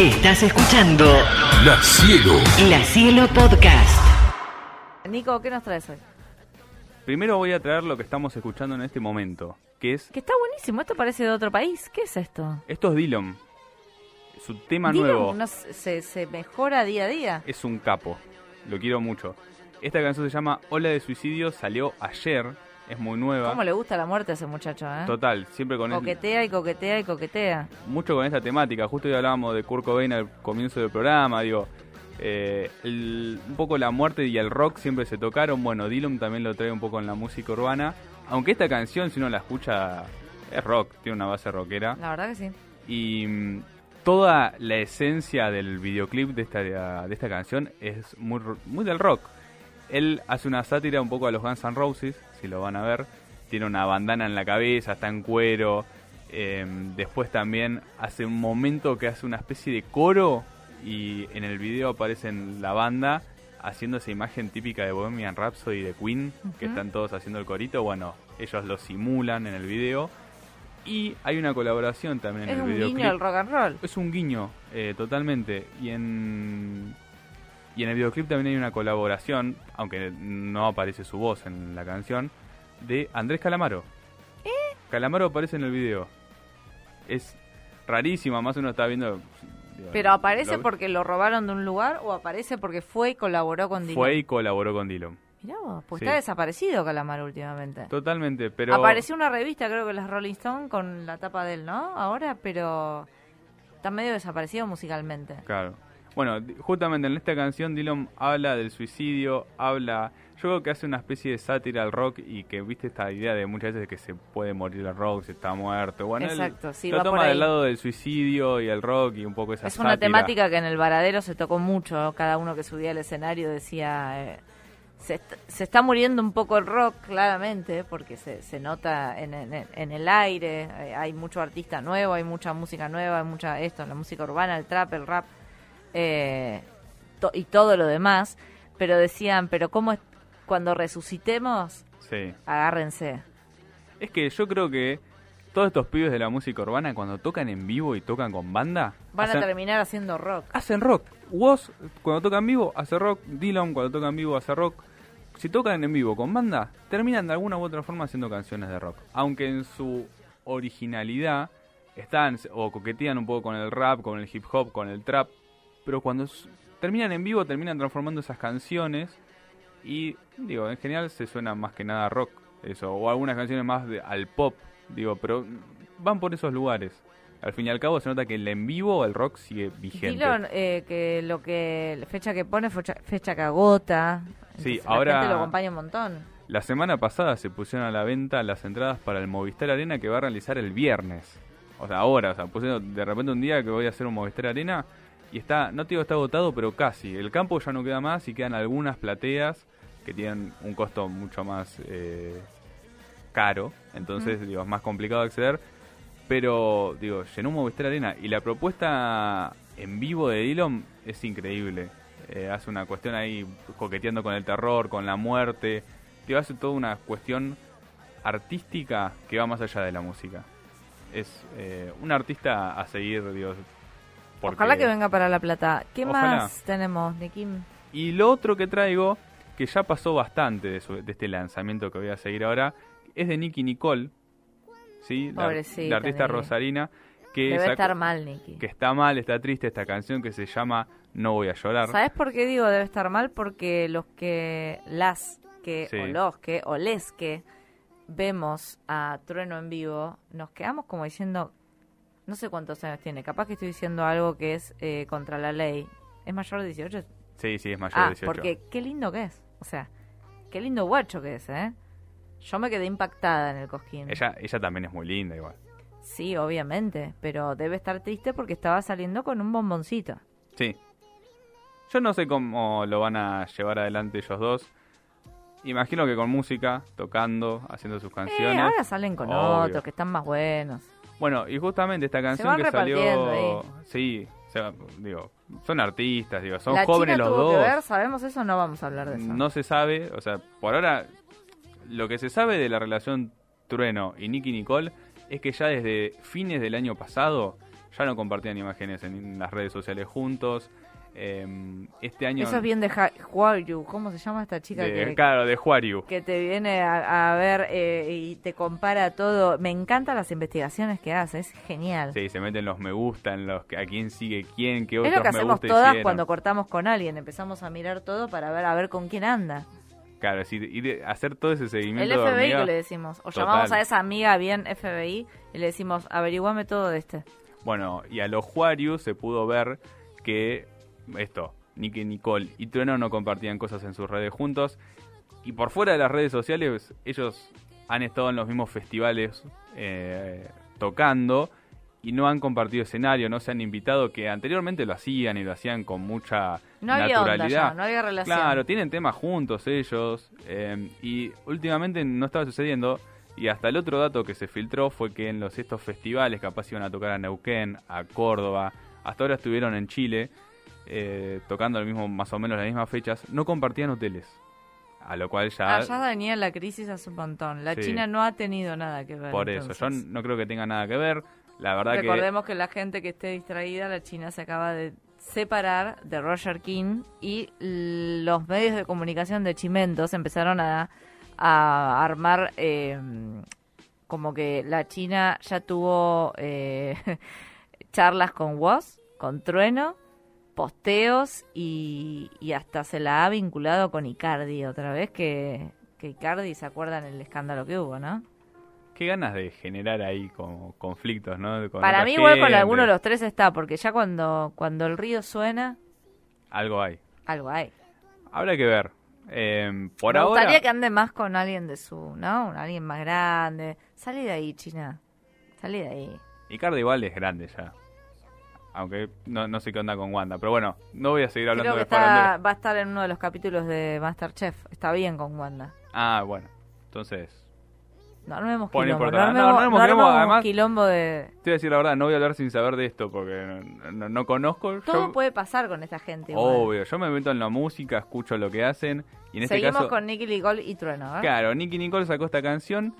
Estás escuchando La Cielo. La Cielo Podcast. Nico, ¿qué nos traes hoy? Primero voy a traer lo que estamos escuchando en este momento, que es... Que está buenísimo, esto parece de otro país. ¿Qué es esto? Esto es Dillon. Su tema Dylan nuevo no se, se mejora día a día. es un capo. Lo quiero mucho. Esta canción se llama Ola de Suicidio, salió ayer, es muy nueva. ¿Cómo le gusta la muerte a ese muchacho, eh? Total, siempre con el- Coquetea y coquetea y coquetea. mucho con esta temática. Justo hoy hablábamos de Kurt Cobain al comienzo del programa, digo, eh, el- un poco la muerte y el rock siempre se tocaron. Bueno, Dylan también lo trae un poco en la música urbana. Aunque esta canción, si uno la escucha, es rock, tiene una base rockera. La verdad que sí. Y mm, toda la esencia del videoclip de esta, de esta canción es muy, muy del rock. Él hace una sátira un poco a los Guns N' Roses, si lo van a ver. Tiene una bandana en la cabeza, está en cuero. Eh, después también hace un momento que hace una especie de coro y en el video aparecen la banda haciendo esa imagen típica de Bohemian Rhapsody de Queen, que están todos haciendo el corito. Bueno, ellos lo simulan en el video. Y hay una colaboración también Es en el un videoclip. guiño al rock and roll. Es un guiño, eh, totalmente. Y en, y en el videoclip también hay una colaboración, aunque no aparece su voz en la canción, de Andrés Calamaro. Calamaro aparece en el video. Es rarísima, más uno está viendo... Pero aparece lo- porque lo robaron de un lugar o aparece porque fue y colaboró con Dylan. Fue y colaboró con Dylan. Mirá vos, pues Sí. está desaparecido Calamar últimamente. Totalmente, pero... Apareció una revista, creo que las Rolling Stone, con la tapa de él, ¿no? Ahora, pero está medio desaparecido musicalmente. Claro. Bueno, justamente en esta canción Dylan habla del suicidio, habla... Yo creo que hace una especie de sátira al rock y que viste esta idea de muchas veces que se puede morir el rock, se está muerto. Bueno, él Exacto, sí, lo va toma del lado del suicidio y el rock y un poco esa Es una sátira. temática que en el varadero se tocó mucho. Cada uno que subía al escenario decía. eh, se, est- se está muriendo un poco el rock, claramente, porque se, se nota en, en- en el aire. eh, hay mucho artista nuevo, hay mucha música nueva, hay mucha esto, la música urbana, el trap, el rap eh, to- y todo lo demás. Pero decían, pero ¿cómo es cuando resucitemos? Sí. Agárrense. Es que yo creo que todos estos pibes de la música urbana cuando tocan en vivo y tocan con banda, Van a terminar haciendo rock. hacen rock. Woz cuando toca en vivo hace rock, Dylan cuando toca en vivo hace rock. Si tocan en vivo con banda, terminan de alguna u otra forma haciendo canciones de rock. Aunque en su originalidad están o coquetean un poco con el rap, con el hip hop, con el trap, pero cuando terminan en vivo terminan transformando esas canciones y digo, en general se suena más que nada a rock, eso, o algunas canciones más de- al pop, digo, pero van por esos lugares. Al fin y al cabo se nota que el en vivo el rock sigue vigente. Eh, que lo que fecha que pone fecha, fecha que agota. Sí, Entonces, ahora- La gente lo acompaña un montón. La semana pasada se pusieron a la venta las entradas para el Movistar Arena que va a realizar el viernes. O sea, ahora, o sea, pusieron de repente un día que voy a hacer un Movistar Arena y está, no te digo está agotado, pero casi. El campo ya no queda más y quedan algunas plateas que tienen un costo mucho más eh, caro. Entonces, digo, es más complicado acceder. Pero, digo, llenó un Movistar Arena y la propuesta en vivo de Dylan es increíble. Eh, hace una cuestión ahí coqueteando con el terror, con la muerte. Digo, hace toda una cuestión artística que va más allá de la música. Es eh, un artista a seguir, digo. Porque- Ojalá que venga para La Plata. ¿Qué Ojalá. más tenemos, Nikim? Y lo otro que traigo, que ya pasó bastante de, su- de este lanzamiento que voy a seguir ahora, es de Nicky Nicole. ¿sí? La, artista Nicky. rosarina. Que, Debe sacó- estar mal, Nicky. que está mal, está triste esta canción que se llama No voy a llorar. ¿Sabes por qué digo debe estar mal? Porque los que, las que, Sí. o los que, o les que vemos a Trueno en vivo, nos quedamos como diciendo, no sé cuántos años tiene, capaz que estoy diciendo algo que es eh, contra la ley. ¿Es mayor de 18? Sí, sí, es mayor Ah, de 18. porque qué lindo que es. O sea, qué lindo guacho que es, ¿eh? Yo me quedé impactada en el cosquín. Ella, ella también es muy linda igual. Sí, obviamente, pero debe estar triste porque estaba saliendo con un bomboncito. Sí. Yo no sé cómo lo van a llevar adelante ellos dos. Imagino que con música, tocando, haciendo sus Eh, canciones. ahora salen con Obvio. otros que están más buenos. Bueno, y justamente esta canción que salió, ahí. sí, o sea, digo, son artistas, digo, son la jóvenes China los tuvo dos. que ver, ¿sabemos eso? No vamos a hablar de eso. No se sabe, o sea, por ahora lo que se sabe de la relación Trueno y Nicky Nicole es que ya desde fines del año pasado ya no compartían imágenes en las redes sociales juntos. Eh, este año... Eso es bien de Huaryu. ¿Cómo se llama esta chica de- que, claro, de Juariu. que te viene a, a ver eh, y te compara todo? Me encantan las investigaciones que hace, es genial. Sí, se meten los me gusta, en los a quién sigue quién, qué es otros lo que hacemos todas hicieron. cuando cortamos con alguien. Empezamos a mirar todo para ver a ver con quién anda. Claro, sí, y de- hacer todo ese El seguimiento de FBI que le decimos. O Total. llamamos a esa amiga bien FBI y le decimos, averiguame todo de este. Bueno, y a los Juariu se pudo ver que esto, Nicky Nicole y Trueno no compartían cosas en sus redes juntos. Y por fuera de las redes sociales, ellos han estado en los mismos festivales eh, tocando y no han compartido escenario, no se han invitado, que anteriormente lo hacían y lo hacían con mucha No había onda naturalidad. ya, no había relación. Claro, tienen temas juntos ellos eh, y últimamente no estaba sucediendo. Y hasta el otro dato que se filtró fue que en los estos festivales capaz iban a tocar a Neuquén, a Córdoba, hasta ahora estuvieron en Chile eh, tocando el mismo más o menos las mismas fechas, no compartían hoteles. A lo cual ya Ah, ya venía la crisis hace un montón. La Sí. China no ha tenido nada que ver. por eso, yo no creo que tenga nada que ver. La verdad que Recordemos que... la gente que esté distraída, la China se acaba de separar de Roger King y los medios de comunicación de Chimentos empezaron a, a armar eh, como que la China ya tuvo eh, charlas con Woz, con Trueno, posteos y, y hasta se la ha vinculado con Icardi otra vez que, que Icardi se acuerdan el escándalo que hubo, ¿no? qué ganas de generar ahí como conflictos, ¿no? Con Para mí igual con alguno de los tres está, porque ya cuando, cuando el río suena, Algo hay. algo hay. Habrá que ver. Eh, por Me ahora gustaría que ande más con alguien de su, ¿no? Un alguien más grande. Salí de ahí, China. Salí de ahí. Icardi igual es grande ya. Aunque no, no sé qué onda con Wanda. Pero bueno, no voy a seguir hablando Creo que de está, va a estar en uno de los capítulos de Masterchef. Está bien con Wanda. Ah, bueno. Entonces, No armemos no quilombo. No No, armemos, no armemos además- quilombo de... te voy a decir la verdad, no voy a hablar sin saber de esto porque no, no- no conozco. Todo Yo- puede pasar con esta gente. igual. obvio, yo me meto en la música, escucho lo que hacen. Y en este Seguimos caso, con Nicky Nicole y Trueno, ¿eh? claro, Nicky Nicole sacó esta canción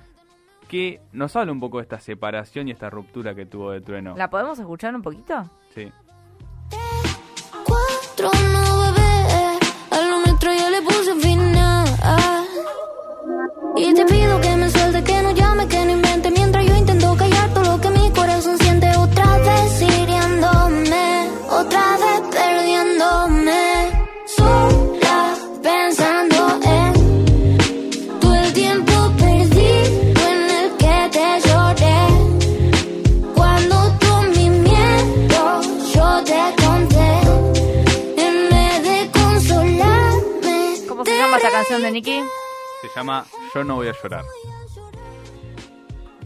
que nos habla un poco de esta separación y esta ruptura que tuvo de Trueno. ¿La podemos escuchar un poquito? Sí. Cuatro no bebé, a lo nuestro ya le puse final. Y te pido que se llama esta canción de Nicky? Se llama Yo no voy a llorar.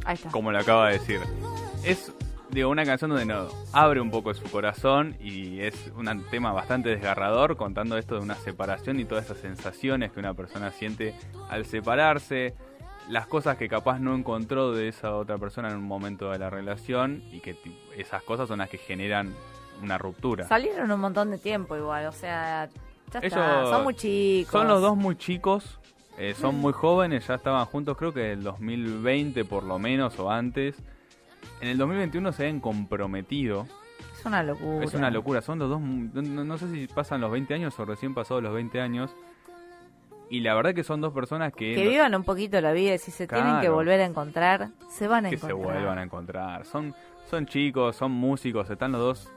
Ahí está. como lo acaba de decir. Es digo, una canción donde no, abre un poco su corazón y es un tema bastante desgarrador contando esto de una separación y todas esas sensaciones que una persona siente al separarse, las cosas que capaz no encontró de esa otra persona en un momento de la relación y que esas cosas son las que generan una ruptura. Salieron un montón de tiempo igual, o sea, ya está, Ellos son muy chicos. Son los dos muy chicos, eh, son muy jóvenes, ya estaban juntos creo que en el 2020 por lo menos o antes. En el 2021 se ven comprometido. Es una locura. Es una locura, son los dos, no, sé si pasan los 20 años o recién pasados los 20 años. Y la verdad que son dos personas que, Que vivan un poquito la vida y si se tienen que volver a encontrar, se van a que se encontrar. vuelvan a encontrar. Son, son chicos, son músicos, están los dos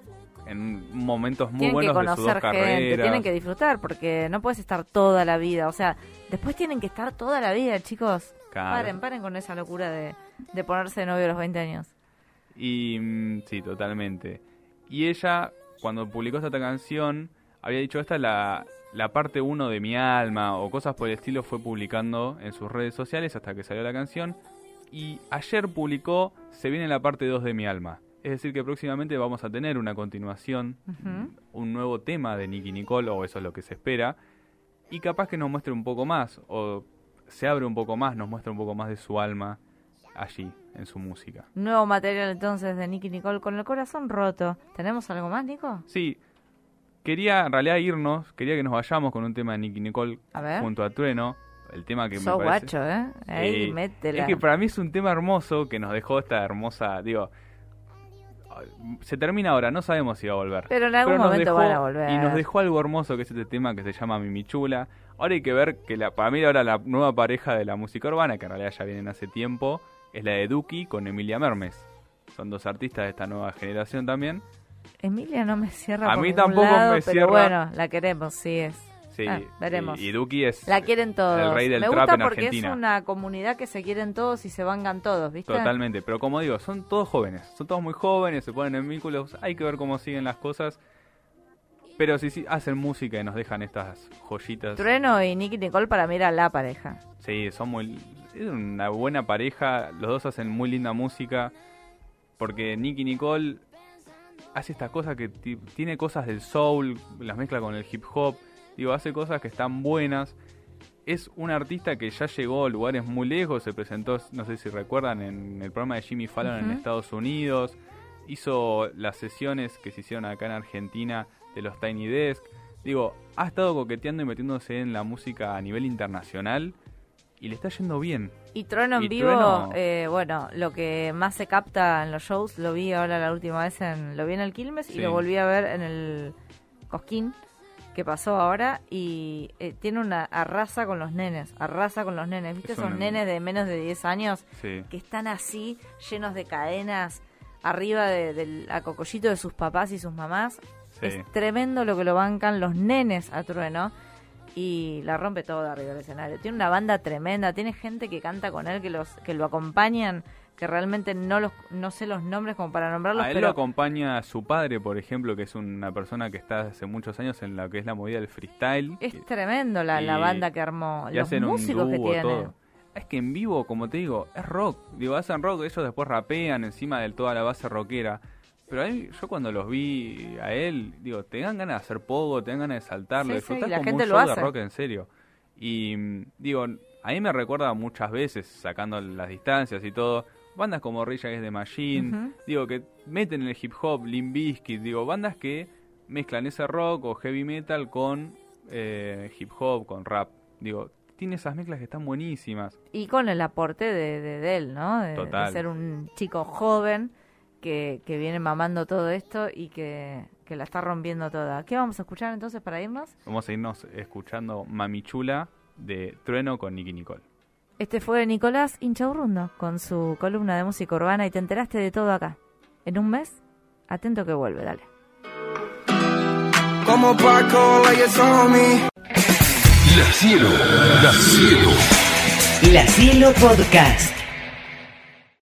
en momentos muy tienen que buenos de sus dos conocer gente, carreras. tienen que disfrutar porque no puedes estar toda la vida, o sea, después tienen que estar toda la vida, chicos. Claro. Paren, paren con esa locura de, de ponerse de novio a los 20 años. Y mm, sí, totalmente. Y ella, cuando publicó esta canción, había dicho, esta es la, la parte 1 de mi alma, o cosas por el estilo, fue publicando en sus redes sociales hasta que salió la canción. Y ayer publicó, se viene la parte 2 de mi alma. Es decir, que próximamente vamos a tener una continuación, un nuevo tema de Nicky Nicole, o eso es lo que se espera. Y capaz que nos muestre un poco más, o se abre un poco más, nos muestra un poco más de su alma allí, en su música. Nuevo material entonces de Nicky Nicole con el corazón roto. ¿Tenemos algo más, Nico? Sí, quería en realidad irnos, quería que nos vayamos con un tema de Nicky Nicole A junto a Trueno, el tema que me parece... guacho, ¿eh? Ahí métela. Es que para mí es un tema hermoso que nos dejó esta hermosa, digo, se termina ahora, no sabemos si va a volver. Pero en algún momento van a volver. Y nos dejó algo hermoso que es este tema que se llama Mimichula. Ahora hay que ver que la, para mí ahora la nueva pareja de la música urbana, que en realidad ya vienen hace tiempo, es la de Duki con Emilia Mermes. Son dos artistas de esta nueva generación también. Emilia no me cierra A por mí tampoco lado, me pero cierra. bueno, la queremos, sí es. Sí, Ah, veremos. Y, y Duki es La quieren todos. el rey del me trap gusta en porque Argentina. es una comunidad que se quieren todos y se vangan todos, ¿viste? Totalmente, pero como digo, son todos jóvenes, son todos muy jóvenes, se ponen en vínculos, hay que ver cómo siguen las cosas. Pero si sí, hacen música y nos dejan estas joyitas. Trueno y Nicky Nicole para mí era la pareja. Sí, son muy. Es una buena pareja. Los dos hacen muy linda música. Porque Nicky Nicole hace estas cosas que ti- tiene cosas del soul, las mezcla con el hip hop. Digo, hace cosas que están buenas. Es un artista que ya llegó a lugares muy lejos. Se presentó, no sé si recuerdan, en el programa de Jimmy Fallon en. Estados Unidos. Hizo las sesiones que se hicieron acá en Argentina de los Tiny Desk. Digo, ha estado coqueteando y metiéndose en la música a nivel internacional y le está yendo bien. Y Trueno en Y vivo, Trueno- eh, bueno, lo que más se capta en los shows, lo vi ahora la última vez, en, lo vi en el Quilmes y lo volví a ver en el Cosquín, que pasó ahora, y eh, tiene una arrasa con los nenes, arrasa con los nenes, ¿viste? Es Esos un- nenes de menos de 10 años Sí. que están así, llenos de cadenas, arriba de- del acocollito de sus papás y sus mamás. Sí. Es tremendo lo que lo bancan los nenes a Trueno y la rompe todo arriba del escenario. Tiene una banda tremenda, tiene gente que canta con él, que los que lo acompañan, que realmente no los no sé los nombres como para nombrarlos, A él pero lo acompaña su padre, por ejemplo, que es una persona que está hace muchos años en la que es la movida del freestyle. es tremendo la, la banda que armó, los músicos que tiene. todo. Es que en vivo, como te digo, es rock. Digo, hacen rock, ellos después rapean encima de toda la base rockera. Pero ahí, yo cuando los vi a él, digo, te dan ganas de hacer pogo, te dan ganas de saltarlo, Sí, disfrutar como gente un lo show de rock en serio. Y digo, a mí me recuerda muchas veces, sacando las distancias y todo, bandas como Rage Against the Machine, digo, que meten el hip hop, Limp Bizkit, digo, bandas que mezclan ese rock o heavy metal con eh, hip hop, con rap. Digo, tiene esas mezclas que están buenísimas. Y con el aporte de, de, de él, ¿no? De, ser un chico joven que, que viene mamando todo esto y que, que la está rompiendo toda. ¿Qué vamos a escuchar entonces para irnos? Vamos a irnos escuchando Mamichula de Trueno con Nicky Nicole. Este fue Nicolás Inchaurrundo con su columna de música urbana y te enteraste de todo acá. En un mes, atento que vuelve, dale. Como Paco. La Cielo, La Cielo. La Cielo Podcast.